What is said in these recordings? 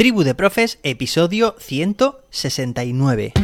Tribu de Profes, episodio 169.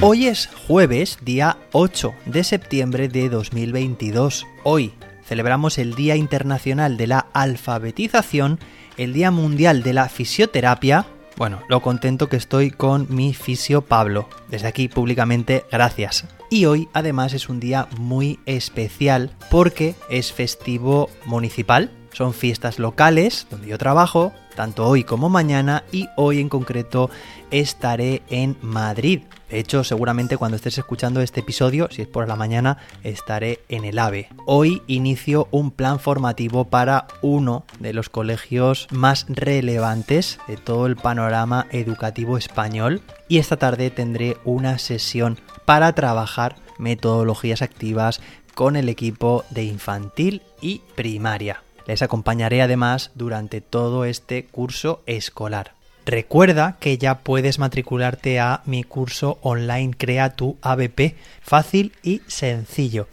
Hoy es jueves, día 8 de septiembre de 2022. Hoy celebramos el Día Internacional de la Alfabetización, el Día Mundial de la Fisioterapia, bueno, lo contento que estoy con mi fisio Pablo. Desde aquí públicamente gracias. Y hoy además es un día muy especial porque es festivo municipal. Son fiestas locales donde yo trabajo, tanto hoy como mañana, y hoy en concreto estaré en Madrid. De hecho, seguramente cuando estés escuchando este episodio, si es por la mañana, estaré en el AVE. Hoy inicio un plan formativo para uno de los colegios más relevantes de todo el panorama educativo español y esta tarde tendré una sesión para trabajar metodologías activas con el equipo de infantil y primaria. Les acompañaré además durante todo este curso escolar. Recuerda que ya puedes matricularte a mi curso online Crea tu ABP, fácil y sencillo.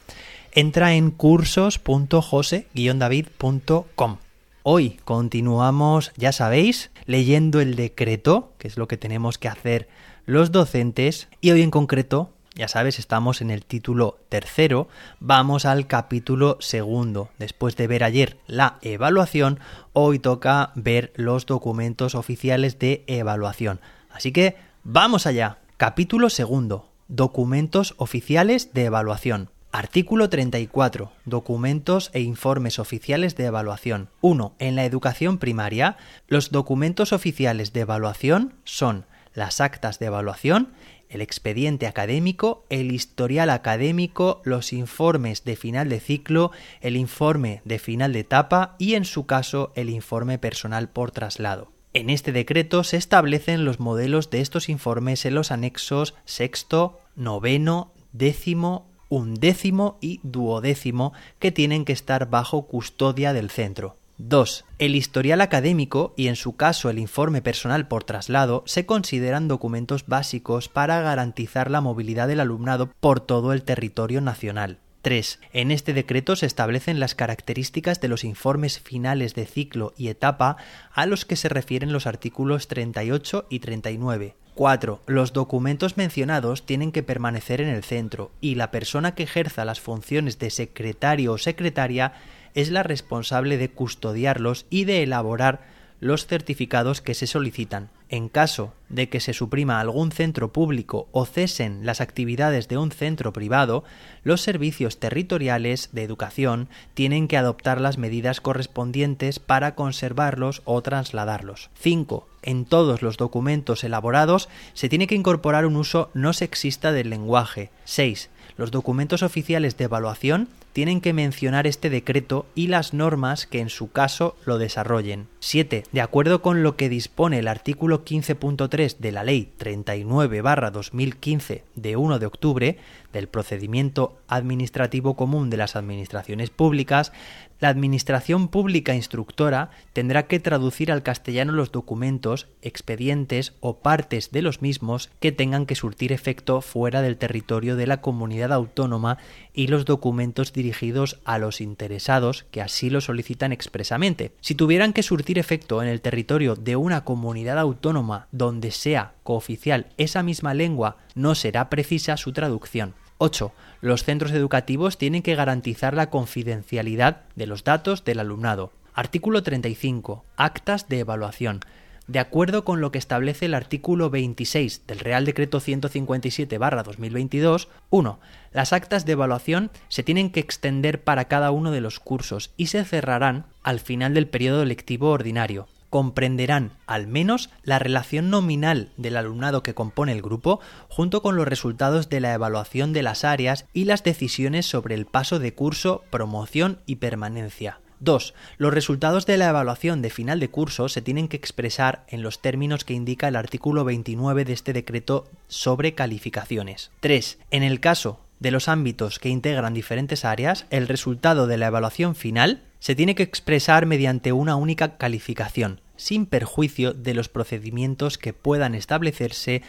Entra en cursos.jose-david.com. Hoy continuamos, ya sabéis, leyendo el decreto, que es lo que tenemos que hacer los docentes, y hoy en concreto ya sabes, estamos en el título tercero, vamos al capítulo segundo. Después de ver ayer la evaluación, hoy toca ver los documentos oficiales de evaluación. Así que vamos allá. Capítulo segundo. Documentos oficiales de evaluación. Artículo 34. Documentos e informes oficiales de evaluación. 1. En la educación primaria, los documentos oficiales de evaluación son las actas de evaluación, el expediente académico, el historial académico, los informes de final de ciclo, el informe de final de etapa y en su caso el informe personal por traslado. En este decreto se establecen los modelos de estos informes en los anexos sexto, noveno, décimo, undécimo y duodécimo que tienen que estar bajo custodia del centro. 2. El historial académico y en su caso el informe personal por traslado se consideran documentos básicos para garantizar la movilidad del alumnado por todo el territorio nacional. 3. En este decreto se establecen las características de los informes finales de ciclo y etapa a los que se refieren los artículos 38 y 39. 4. Los documentos mencionados tienen que permanecer en el centro y la persona que ejerza las funciones de secretario o secretaria es la responsable de custodiarlos y de elaborar los certificados que se solicitan. En caso de que se suprima algún centro público o cesen las actividades de un centro privado, los servicios territoriales de educación tienen que adoptar las medidas correspondientes para conservarlos o trasladarlos. 5. En todos los documentos elaborados se tiene que incorporar un uso no sexista del lenguaje. 6. Los documentos oficiales de evaluación tienen que mencionar este decreto y las normas que en su caso lo desarrollen. 7. De acuerdo con lo que dispone el artículo 15.3 de la Ley 39-2015 de 1 de octubre del procedimiento administrativo común de las administraciones públicas, la Administración Pública Instructora tendrá que traducir al castellano los documentos, expedientes o partes de los mismos que tengan que surtir efecto fuera del territorio de la comunidad autónoma y los documentos dirigidos a los interesados que así lo solicitan expresamente. Si tuvieran que surtir efecto en el territorio de una comunidad autónoma donde sea cooficial esa misma lengua, no será precisa su traducción. 8. Los centros educativos tienen que garantizar la confidencialidad de los datos del alumnado. Artículo 35. Actas de evaluación. De acuerdo con lo que establece el artículo 26 del Real Decreto 157-2022, 1. Las actas de evaluación se tienen que extender para cada uno de los cursos y se cerrarán al final del periodo lectivo ordinario comprenderán al menos la relación nominal del alumnado que compone el grupo junto con los resultados de la evaluación de las áreas y las decisiones sobre el paso de curso, promoción y permanencia. 2. Los resultados de la evaluación de final de curso se tienen que expresar en los términos que indica el artículo 29 de este decreto sobre calificaciones. 3. En el caso de los ámbitos que integran diferentes áreas, el resultado de la evaluación final se tiene que expresar mediante una única calificación. sin perjuicio de los procedimientos que puedan establecerse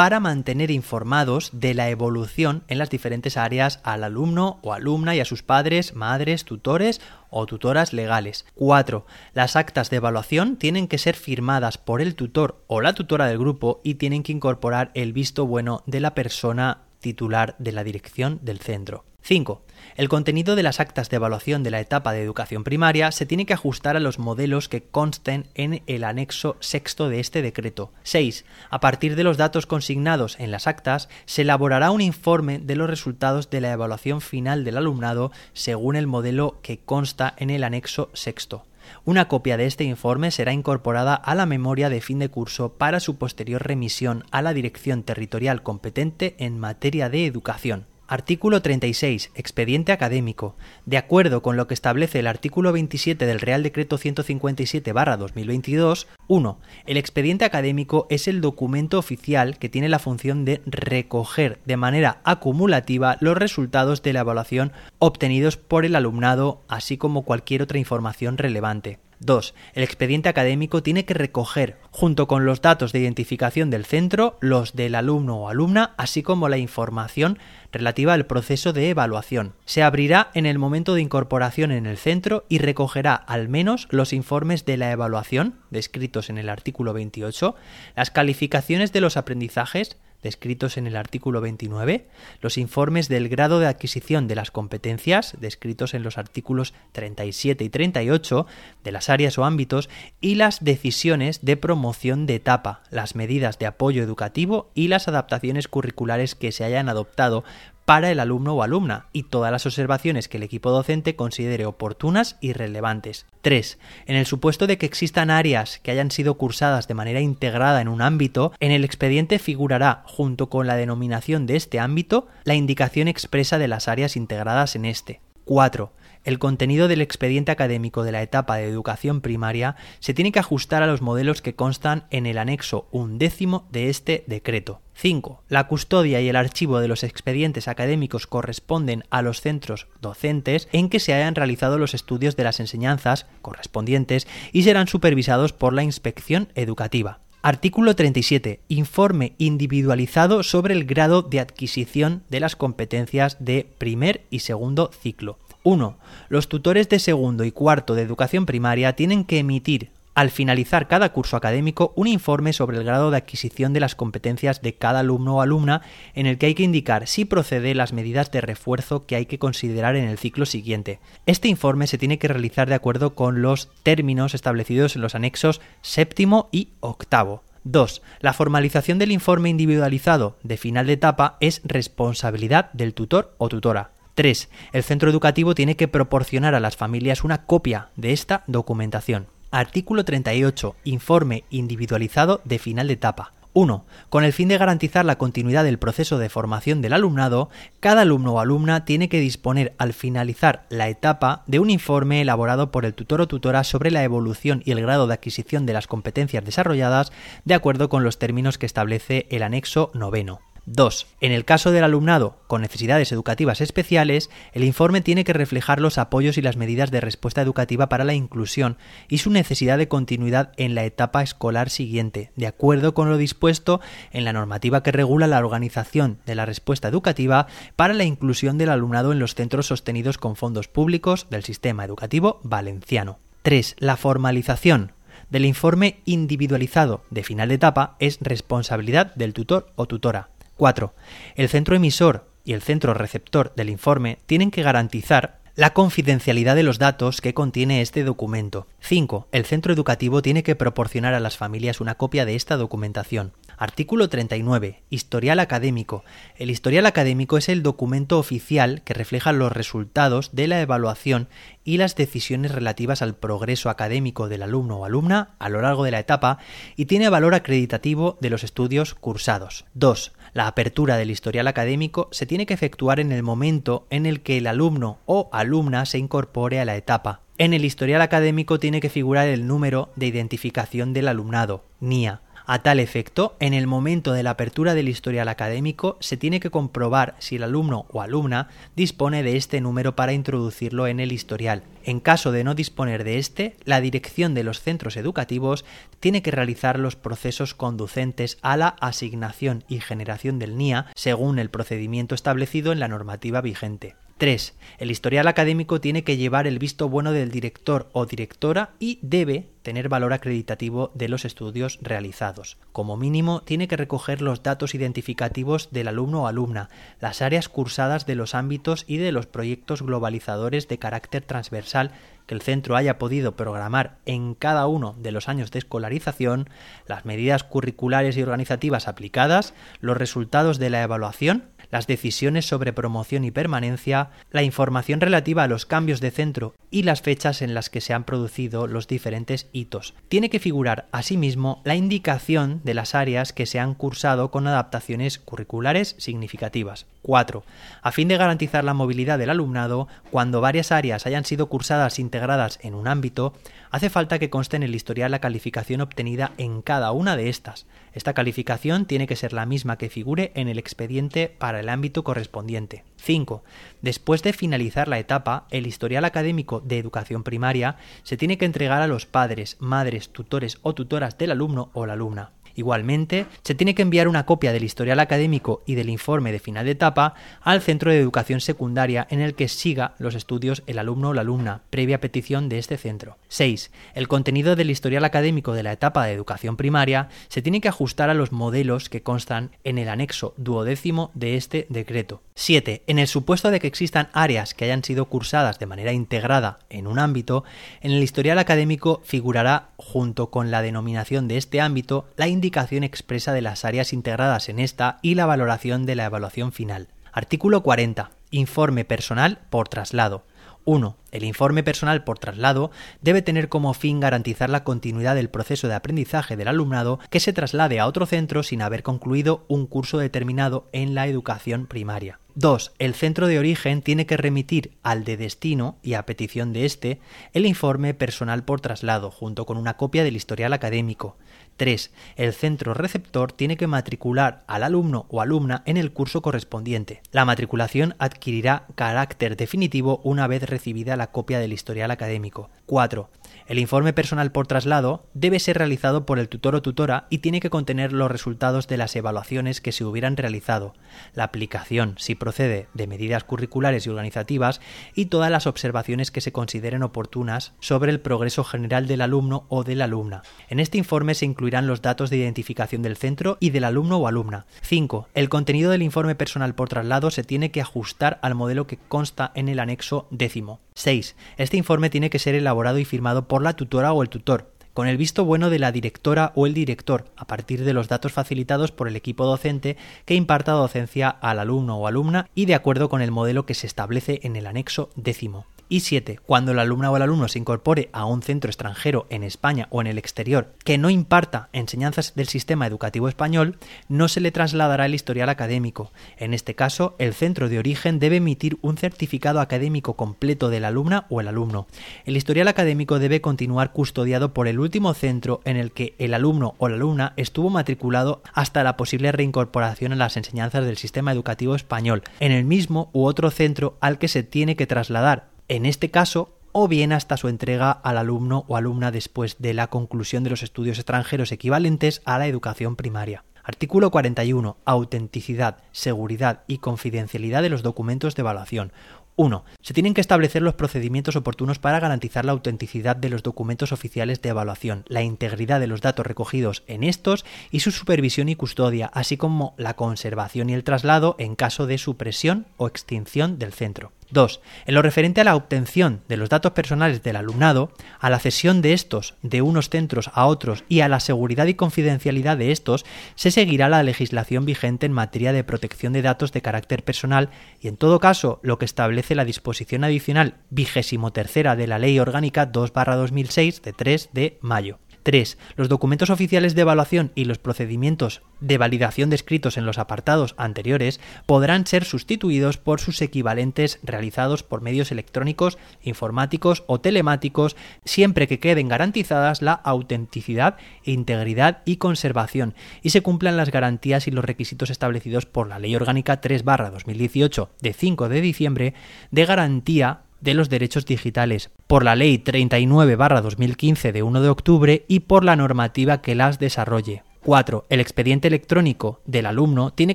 para mantener informados de la evolución en las diferentes áreas al alumno o alumna y a sus padres, madres, tutores o tutoras legales. 4. Las actas de evaluación tienen que ser firmadas por el tutor o la tutora del grupo y tienen que incorporar el visto bueno de la persona titular de la dirección del centro. 5. El contenido de las actas de evaluación de la etapa de educación primaria se tiene que ajustar a los modelos que consten en el anexo sexto de este decreto. 6. A partir de los datos consignados en las actas, se elaborará un informe de los resultados de la evaluación final del alumnado según el modelo que consta en el anexo sexto. Una copia de este informe será incorporada a la memoria de fin de curso para su posterior remisión a la Dirección Territorial competente en materia de educación. Artículo 36. Expediente académico. De acuerdo con lo que establece el artículo 27 del Real Decreto 157-2022, 1. El expediente académico es el documento oficial que tiene la función de recoger de manera acumulativa los resultados de la evaluación obtenidos por el alumnado, así como cualquier otra información relevante. 2. El expediente académico tiene que recoger, junto con los datos de identificación del centro, los del alumno o alumna, así como la información relativa al proceso de evaluación. Se abrirá en el momento de incorporación en el centro y recogerá al menos los informes de la evaluación, descritos en el artículo 28, las calificaciones de los aprendizajes, descritos en el artículo 29, los informes del grado de adquisición de las competencias, descritos en los artículos 37 y 38, de las áreas o ámbitos, y las decisiones de promoción de etapa, las medidas de apoyo educativo y las adaptaciones curriculares que se hayan adoptado para el alumno o alumna y todas las observaciones que el equipo docente considere oportunas y relevantes. 3. En el supuesto de que existan áreas que hayan sido cursadas de manera integrada en un ámbito, en el expediente figurará, junto con la denominación de este ámbito, la indicación expresa de las áreas integradas en este. 4. El contenido del expediente académico de la etapa de educación primaria se tiene que ajustar a los modelos que constan en el anexo undécimo de este decreto. 5. La custodia y el archivo de los expedientes académicos corresponden a los centros docentes en que se hayan realizado los estudios de las enseñanzas correspondientes y serán supervisados por la inspección educativa. Artículo 37. Informe individualizado sobre el grado de adquisición de las competencias de primer y segundo ciclo. 1. Los tutores de segundo y cuarto de educación primaria tienen que emitir al finalizar cada curso académico un informe sobre el grado de adquisición de las competencias de cada alumno o alumna en el que hay que indicar si procede las medidas de refuerzo que hay que considerar en el ciclo siguiente. Este informe se tiene que realizar de acuerdo con los términos establecidos en los anexos séptimo y octavo. 2. La formalización del informe individualizado de final de etapa es responsabilidad del tutor o tutora. 3. El centro educativo tiene que proporcionar a las familias una copia de esta documentación. Artículo 38. Informe individualizado de final de etapa. 1. Con el fin de garantizar la continuidad del proceso de formación del alumnado, cada alumno o alumna tiene que disponer al finalizar la etapa de un informe elaborado por el tutor o tutora sobre la evolución y el grado de adquisición de las competencias desarrolladas de acuerdo con los términos que establece el anexo noveno. 2. En el caso del alumnado con necesidades educativas especiales, el informe tiene que reflejar los apoyos y las medidas de respuesta educativa para la inclusión y su necesidad de continuidad en la etapa escolar siguiente, de acuerdo con lo dispuesto en la normativa que regula la organización de la respuesta educativa para la inclusión del alumnado en los centros sostenidos con fondos públicos del sistema educativo valenciano. 3. La formalización del informe individualizado de final de etapa es responsabilidad del tutor o tutora. 4. El centro emisor y el centro receptor del informe tienen que garantizar la confidencialidad de los datos que contiene este documento. 5. El centro educativo tiene que proporcionar a las familias una copia de esta documentación. Artículo 39. Historial académico. El historial académico es el documento oficial que refleja los resultados de la evaluación y las decisiones relativas al progreso académico del alumno o alumna a lo largo de la etapa y tiene valor acreditativo de los estudios cursados. 2. La apertura del historial académico se tiene que efectuar en el momento en el que el alumno o alumna se incorpore a la etapa. En el historial académico tiene que figurar el número de identificación del alumnado, NIA A tal efecto, en el momento de la apertura del historial académico se tiene que comprobar si el alumno o alumna dispone de este número para introducirlo en el historial. En caso de no disponer de este, la dirección de los centros educativos tiene que realizar los procesos conducentes a la asignación y generación del NIA según el procedimiento establecido en la normativa vigente. 3. El historial académico tiene que llevar el visto bueno del director o directora y debe tener valor acreditativo de los estudios realizados. Como mínimo, tiene que recoger los datos identificativos del alumno o alumna, las áreas cursadas de los ámbitos y de los proyectos globalizadores de carácter transversal que el centro haya podido programar en cada uno de los años de escolarización, las medidas curriculares y organizativas aplicadas, los resultados de la evaluación, las decisiones sobre promoción y permanencia, la información relativa a los cambios de centro y las fechas en las que se han producido los diferentes hitos. Tiene que figurar asimismo la indicación de las áreas que se han cursado con adaptaciones curriculares significativas. 4. A fin de garantizar la movilidad del alumnado, cuando varias áreas hayan sido cursadas integradas en un ámbito, hace falta que conste en el historial la calificación obtenida en cada una de estas. Esta calificación tiene que ser la misma que figure en el expediente para el ámbito correspondiente. 5. Después de finalizar la etapa, el historial académico de educación primaria se tiene que entregar a los padres, madres, tutores o tutoras del alumno o la alumna. Igualmente, se tiene que enviar una copia del historial académico y del informe de final de etapa al centro de educación secundaria en el que siga los estudios el alumno o la alumna, previa petición de este centro. 6. El contenido del historial académico de la etapa de educación primaria se tiene que ajustar a los modelos que constan en el anexo duodécimo de este decreto. 7. En el supuesto de que existan áreas que hayan sido cursadas de manera integrada en un ámbito, en el historial académico figurará, junto con la denominación de este ámbito, la indicación expresa de las áreas integradas en esta y la valoración de la evaluación final. Artículo 40. Informe personal por traslado. 1. El informe personal por traslado debe tener como fin garantizar la continuidad del proceso de aprendizaje del alumnado que se traslade a otro centro sin haber concluido un curso determinado en la educación primaria. 2. El centro de origen tiene que remitir al de destino y a petición de éste el informe personal por traslado junto con una copia del historial académico. 3. El centro receptor tiene que matricular al alumno o alumna en el curso correspondiente. La matriculación adquirirá carácter definitivo una vez recibida la copia del historial académico. 4. El informe personal por traslado debe ser realizado por el tutor o tutora y tiene que contener los resultados de las evaluaciones que se hubieran realizado, la aplicación, si procede, de medidas curriculares y organizativas y todas las observaciones que se consideren oportunas sobre el progreso general del alumno o de la alumna. En este informe se incluye los datos de identificación del centro y del alumno o alumna. 5. El contenido del informe personal por traslado se tiene que ajustar al modelo que consta en el anexo décimo. 6. Este informe tiene que ser elaborado y firmado por la tutora o el tutor, con el visto bueno de la directora o el director, a partir de los datos facilitados por el equipo docente que imparta docencia al alumno o alumna y de acuerdo con el modelo que se establece en el anexo décimo. Y 7. Cuando el alumna o el alumno se incorpore a un centro extranjero en España o en el exterior que no imparta enseñanzas del sistema educativo español, no se le trasladará el historial académico. En este caso, el centro de origen debe emitir un certificado académico completo del alumna o el alumno. El historial académico debe continuar custodiado por el último centro en el que el alumno o la alumna estuvo matriculado hasta la posible reincorporación a las enseñanzas del sistema educativo español, en el mismo u otro centro al que se tiene que trasladar, en este caso, o bien hasta su entrega al alumno o alumna después de la conclusión de los estudios extranjeros equivalentes a la educación primaria. Artículo 41. Autenticidad, seguridad y confidencialidad de los documentos de evaluación. 1. Se tienen que establecer los procedimientos oportunos para garantizar la autenticidad de los documentos oficiales de evaluación, la integridad de los datos recogidos en estos y su supervisión y custodia, así como la conservación y el traslado en caso de supresión o extinción del centro. 2. En lo referente a la obtención de los datos personales del alumnado, a la cesión de estos de unos centros a otros y a la seguridad y confidencialidad de estos, se seguirá la legislación vigente en materia de protección de datos de carácter personal y, en todo caso, lo que establece la disposición adicional vigésimo tercera de la Ley Orgánica 2-2006 de 3 de mayo. 3. Los documentos oficiales de evaluación y los procedimientos de validación descritos en los apartados anteriores podrán ser sustituidos por sus equivalentes realizados por medios electrónicos, informáticos o telemáticos, siempre que queden garantizadas la autenticidad, integridad y conservación y se cumplan las garantías y los requisitos establecidos por la Ley Orgánica 3-2018 de 5 de diciembre de garantía de los derechos digitales, por la Ley 39-2015 de 1 de octubre y por la normativa que las desarrolle. 4. El expediente electrónico del alumno tiene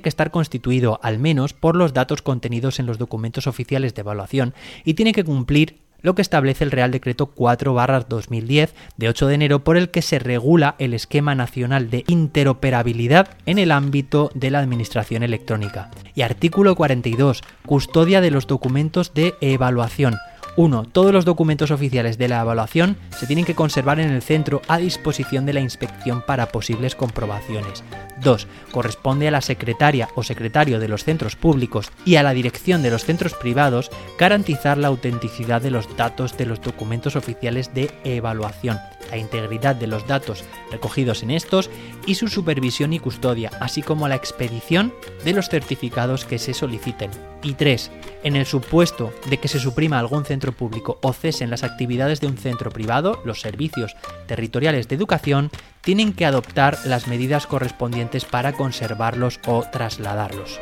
que estar constituido al menos por los datos contenidos en los documentos oficiales de evaluación y tiene que cumplir lo que establece el Real Decreto 4-2010 de 8 de enero por el que se regula el esquema nacional de interoperabilidad en el ámbito de la administración electrónica. Y artículo 42. Custodia de los documentos de evaluación. 1. Todos los documentos oficiales de la evaluación se tienen que conservar en el centro a disposición de la inspección para posibles comprobaciones. 2. Corresponde a la secretaria o secretario de los centros públicos y a la dirección de los centros privados garantizar la autenticidad de los datos de los documentos oficiales de evaluación, la integridad de los datos recogidos en estos y su supervisión y custodia, así como la expedición de los certificados que se soliciten. Y 3. En el supuesto de que se suprima algún centro público o cesen las actividades de un centro privado, los servicios territoriales de educación tienen que adoptar las medidas correspondientes para conservarlos o trasladarlos.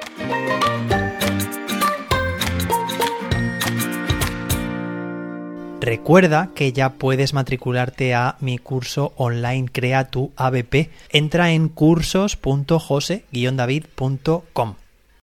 Recuerda que ya puedes matricularte a mi curso online Crea tu ABP. Entra en cursos.jose-david.com.